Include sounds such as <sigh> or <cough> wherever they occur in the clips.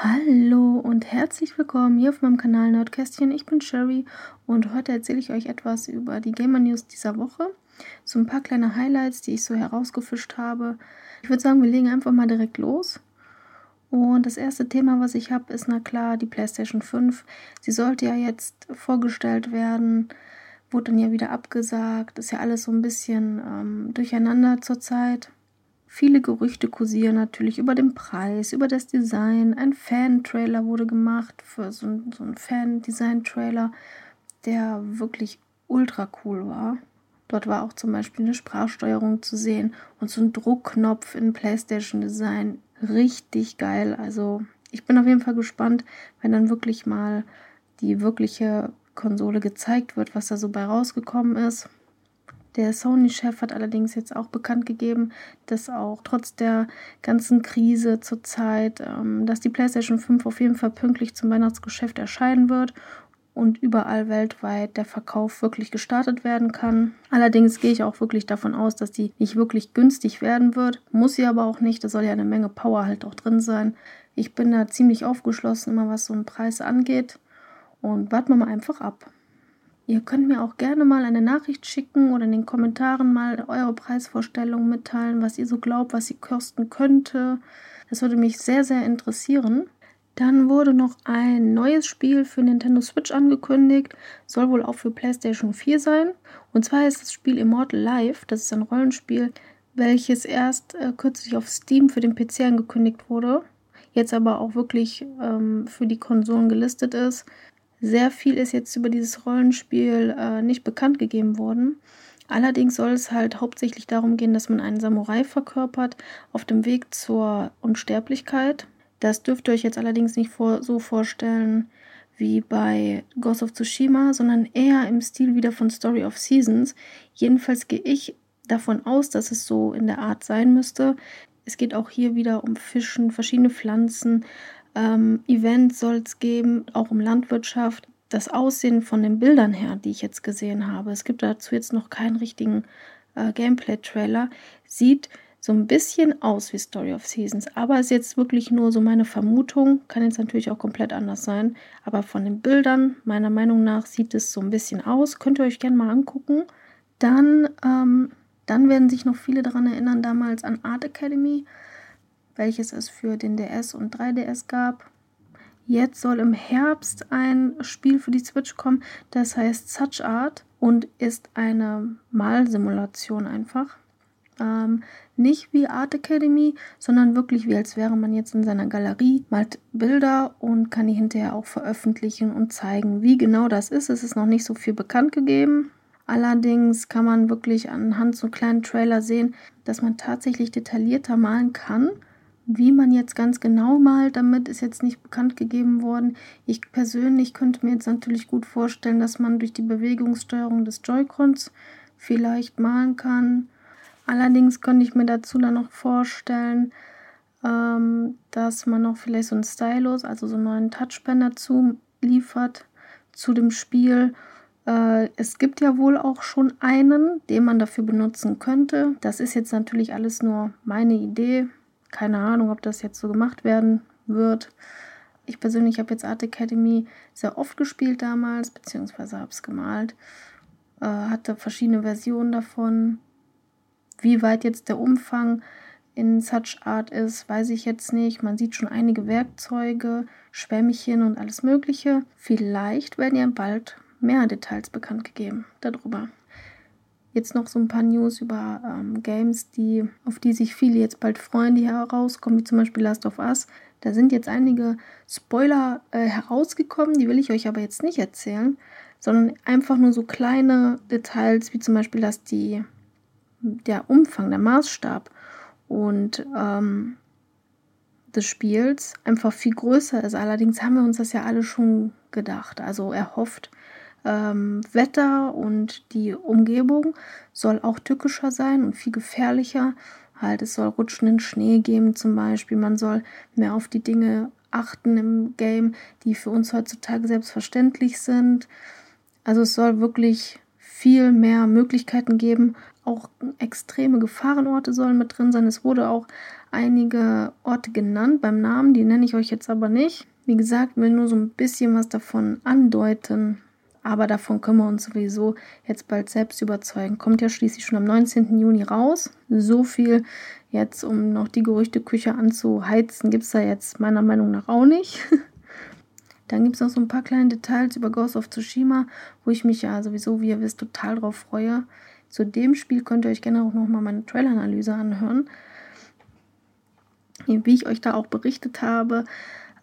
Hallo und herzlich willkommen hier auf meinem Kanal Nerdkästchen. Ich bin Sherry und heute erzähle ich euch etwas über die Gamer News dieser Woche. So ein paar kleine Highlights, die ich so herausgefischt habe. Ich würde sagen, wir legen einfach mal direkt los. Und das erste Thema, was ich habe, ist na klar die PlayStation 5. Sie sollte ja jetzt vorgestellt werden, wurde dann ja wieder abgesagt. Ist ja alles so ein bisschen ähm, durcheinander zurzeit. Viele Gerüchte kursieren natürlich über den Preis, über das Design. Ein Fan-Trailer wurde gemacht für so, so einen Fan-Design-Trailer, der wirklich ultra cool war. Dort war auch zum Beispiel eine Sprachsteuerung zu sehen und so ein Druckknopf in PlayStation-Design. Richtig geil. Also ich bin auf jeden Fall gespannt, wenn dann wirklich mal die wirkliche Konsole gezeigt wird, was da so bei rausgekommen ist. Der Sony-Chef hat allerdings jetzt auch bekannt gegeben, dass auch trotz der ganzen Krise zurzeit, ähm, dass die PlayStation 5 auf jeden Fall pünktlich zum Weihnachtsgeschäft erscheinen wird und überall weltweit der Verkauf wirklich gestartet werden kann. Allerdings gehe ich auch wirklich davon aus, dass die nicht wirklich günstig werden wird. Muss sie aber auch nicht. Da soll ja eine Menge Power halt auch drin sein. Ich bin da ziemlich aufgeschlossen, immer was so einen Preis angeht. Und warten wir mal einfach ab. Ihr könnt mir auch gerne mal eine Nachricht schicken oder in den Kommentaren mal eure Preisvorstellung mitteilen, was ihr so glaubt, was sie kosten könnte. Das würde mich sehr, sehr interessieren. Dann wurde noch ein neues Spiel für Nintendo Switch angekündigt. Soll wohl auch für PlayStation 4 sein. Und zwar ist das Spiel Immortal Life. Das ist ein Rollenspiel, welches erst äh, kürzlich auf Steam für den PC angekündigt wurde. Jetzt aber auch wirklich ähm, für die Konsolen gelistet ist. Sehr viel ist jetzt über dieses Rollenspiel äh, nicht bekannt gegeben worden. Allerdings soll es halt hauptsächlich darum gehen, dass man einen Samurai verkörpert auf dem Weg zur Unsterblichkeit. Das dürft ihr euch jetzt allerdings nicht vor, so vorstellen wie bei Ghost of Tsushima, sondern eher im Stil wieder von Story of Seasons. Jedenfalls gehe ich davon aus, dass es so in der Art sein müsste. Es geht auch hier wieder um Fischen, verschiedene Pflanzen, ähm, Events soll es geben, auch um Landwirtschaft. Das Aussehen von den Bildern her, die ich jetzt gesehen habe, es gibt dazu jetzt noch keinen richtigen äh, Gameplay-Trailer, sieht so ein bisschen aus wie Story of Seasons, aber ist jetzt wirklich nur so meine Vermutung, kann jetzt natürlich auch komplett anders sein, aber von den Bildern, meiner Meinung nach, sieht es so ein bisschen aus, könnt ihr euch gerne mal angucken. Dann, ähm, dann werden sich noch viele daran erinnern, damals an Art Academy welches es für den DS und 3DS gab. Jetzt soll im Herbst ein Spiel für die Switch kommen, das heißt Such Art und ist eine Malsimulation einfach. Ähm, nicht wie Art Academy, sondern wirklich wie als wäre man jetzt in seiner Galerie, malt Bilder und kann die hinterher auch veröffentlichen und zeigen. Wie genau das ist, es ist noch nicht so viel bekannt gegeben. Allerdings kann man wirklich anhand so kleinen Trailer sehen, dass man tatsächlich detaillierter malen kann wie man jetzt ganz genau malt, damit ist jetzt nicht bekannt gegeben worden. Ich persönlich könnte mir jetzt natürlich gut vorstellen, dass man durch die Bewegungssteuerung des Joy-Cons vielleicht malen kann. Allerdings könnte ich mir dazu dann noch vorstellen, ähm, dass man noch vielleicht so einen Stylus, also so einen neuen Touchpen dazu liefert zu dem Spiel. Äh, es gibt ja wohl auch schon einen, den man dafür benutzen könnte. Das ist jetzt natürlich alles nur meine Idee keine Ahnung, ob das jetzt so gemacht werden wird. Ich persönlich habe jetzt Art Academy sehr oft gespielt damals, beziehungsweise habe es gemalt. Äh, hatte verschiedene Versionen davon. Wie weit jetzt der Umfang in Such Art ist, weiß ich jetzt nicht. Man sieht schon einige Werkzeuge, Schwämmchen und alles Mögliche. Vielleicht werden ja bald mehr Details bekannt gegeben darüber. Jetzt noch so ein paar News über ähm, Games, die, auf die sich viele jetzt bald freuen, die herauskommen, wie zum Beispiel Last of Us. Da sind jetzt einige Spoiler äh, herausgekommen, die will ich euch aber jetzt nicht erzählen, sondern einfach nur so kleine Details, wie zum Beispiel, dass die, der Umfang, der Maßstab und ähm, des Spiels einfach viel größer ist. Allerdings haben wir uns das ja alle schon gedacht, also erhofft ähm, Wetter und die Umgebung soll auch tückischer sein und viel gefährlicher. Halt, es soll rutschenden Schnee geben zum Beispiel. Man soll mehr auf die Dinge achten im Game, die für uns heutzutage selbstverständlich sind. Also es soll wirklich viel mehr Möglichkeiten geben. Auch extreme Gefahrenorte sollen mit drin sein. Es wurde auch einige Orte genannt beim Namen, die nenne ich euch jetzt aber nicht. Wie gesagt, will nur so ein bisschen was davon andeuten, aber davon können wir uns sowieso jetzt bald selbst überzeugen. Kommt ja schließlich schon am 19. Juni raus. So viel jetzt, um noch die Gerüchteküche anzuheizen, gibt es da jetzt meiner Meinung nach auch nicht. <laughs> Dann gibt es noch so ein paar kleine Details über Ghost of Tsushima, wo ich mich ja sowieso, wie ihr wisst, total drauf freue. Zu dem Spiel könnt ihr euch gerne auch nochmal meine Trailer-Analyse anhören. Wie ich euch da auch berichtet habe,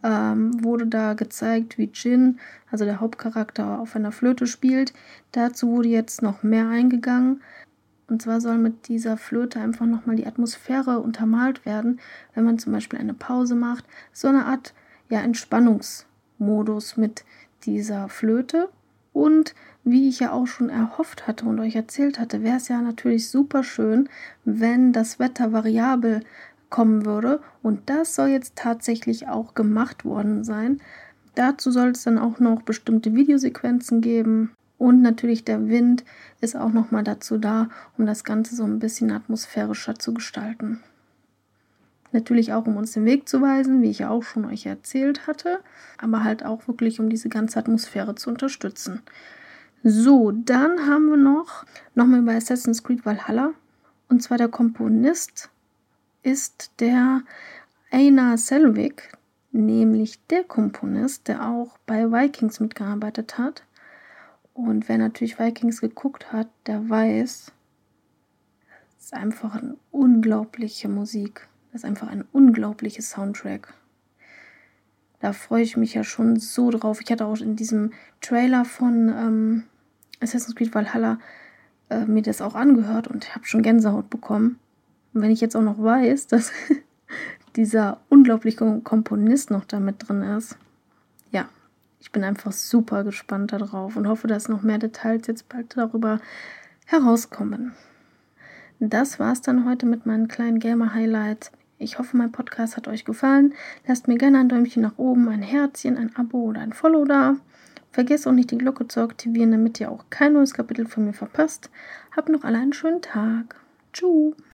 ähm, wurde da gezeigt, wie Jin, also der Hauptcharakter, auf einer Flöte spielt. Dazu wurde jetzt noch mehr eingegangen. Und zwar soll mit dieser Flöte einfach nochmal die Atmosphäre untermalt werden, wenn man zum Beispiel eine Pause macht. So eine Art ja, Entspannungsmodus mit dieser Flöte. Und wie ich ja auch schon erhofft hatte und euch erzählt hatte, wäre es ja natürlich super schön, wenn das Wetter variabel kommen würde. Und das soll jetzt tatsächlich auch gemacht worden sein. Dazu soll es dann auch noch bestimmte Videosequenzen geben. Und natürlich der Wind ist auch noch mal dazu da, um das Ganze so ein bisschen atmosphärischer zu gestalten. Natürlich auch, um uns den Weg zu weisen, wie ich ja auch schon euch erzählt hatte, aber halt auch wirklich, um diese ganze Atmosphäre zu unterstützen. So, dann haben wir noch nochmal über Assassin's Creed Valhalla. Und zwar der Komponist ist der Einar Selvig, nämlich der Komponist, der auch bei Vikings mitgearbeitet hat. Und wer natürlich Vikings geguckt hat, der weiß, es ist einfach eine unglaubliche Musik. Das ist einfach ein unglaubliches Soundtrack. Da freue ich mich ja schon so drauf. Ich hatte auch in diesem Trailer von ähm, Assassin's Creed Valhalla äh, mir das auch angehört und habe schon Gänsehaut bekommen. Und wenn ich jetzt auch noch weiß, dass <laughs> dieser unglaubliche Komponist noch da mit drin ist, ja, ich bin einfach super gespannt darauf und hoffe, dass noch mehr Details jetzt bald darüber herauskommen. Das war's dann heute mit meinen kleinen Gamer-Highlights. Ich hoffe, mein Podcast hat euch gefallen. Lasst mir gerne ein Däumchen nach oben, ein Herzchen, ein Abo oder ein Follow da. Vergesst auch nicht die Glocke zu aktivieren, damit ihr auch kein neues Kapitel von mir verpasst. Habt noch alle einen schönen Tag. Tschüss.